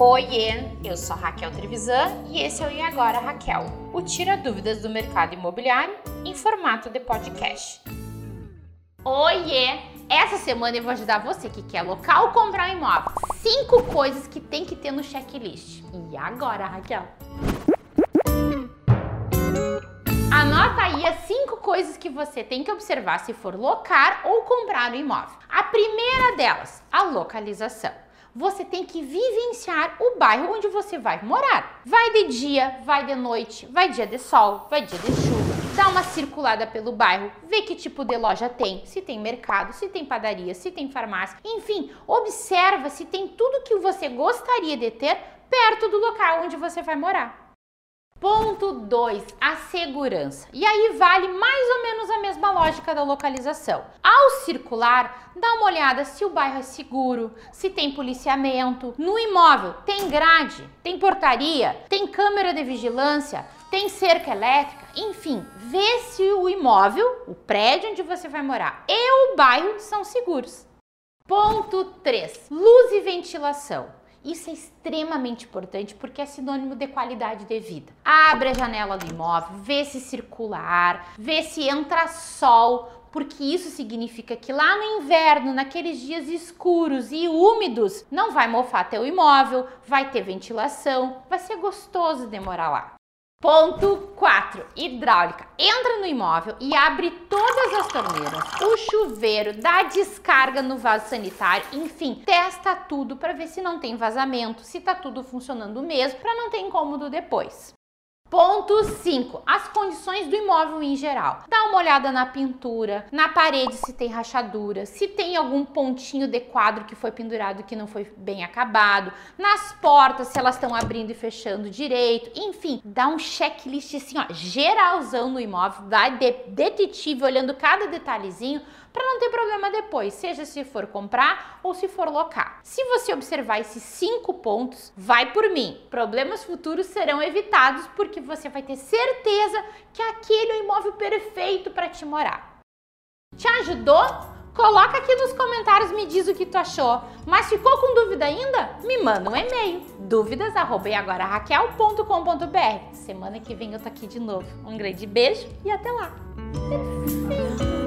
Oiê, eu sou Raquel Trevisan e esse é o E Agora Raquel, o Tira Dúvidas do Mercado Imobiliário em formato de podcast. Oiê, essa semana eu vou ajudar você que quer local ou comprar um imóvel. Cinco coisas que tem que ter no checklist. E agora, Raquel? Anota aí as cinco coisas que você tem que observar se for locar ou comprar um imóvel. A primeira delas, a localização você tem que vivenciar o bairro onde você vai morar. Vai de dia, vai de noite, vai dia de sol, vai dia de chuva. Dá uma circulada pelo bairro, vê que tipo de loja tem, se tem mercado, se tem padaria, se tem farmácia, enfim, observa se tem tudo que você gostaria de ter perto do local onde você vai morar. Ponto 2, a segurança. E aí vale mais ou menos lógica da localização. Ao circular, dá uma olhada se o bairro é seguro, se tem policiamento. No imóvel, tem grade, tem portaria, tem câmera de vigilância, tem cerca elétrica, enfim, vê se o imóvel, o prédio onde você vai morar e o bairro são seguros. Ponto 3, luz e ventilação. Isso é extremamente importante porque é sinônimo de qualidade de vida. Abre a janela do imóvel, vê se circula ar, vê se entra sol, porque isso significa que lá no inverno, naqueles dias escuros e úmidos, não vai mofar teu imóvel, vai ter ventilação, vai ser gostoso de morar lá. Ponto 4. Hidráulica. Entra no imóvel e abre todas as torneiras, o chuveiro, dá descarga no vaso sanitário, enfim, testa tudo para ver se não tem vazamento, se tá tudo funcionando mesmo, para não ter incômodo depois. Ponto 5. As condições do imóvel em geral. Dá uma olhada na pintura, na parede se tem rachadura, se tem algum pontinho de quadro que foi pendurado que não foi bem acabado, nas portas se elas estão abrindo e fechando direito, enfim, dá um checklist assim, ó, geralzão no imóvel, dá de detetive olhando cada detalhezinho para não ter problema depois, seja se for comprar ou se for locar. Se você observar esses cinco pontos, vai por mim. Problemas futuros serão evitados porque você vai ter certeza que aquele é o imóvel perfeito para te morar. Te ajudou? Coloca aqui nos comentários, me diz o que tu achou. Mas ficou com dúvida ainda? Me manda um e-mail, dúvidas@agoraraquel.com.br. Semana que vem eu tô aqui de novo. Um grande beijo e até lá. Perfeito.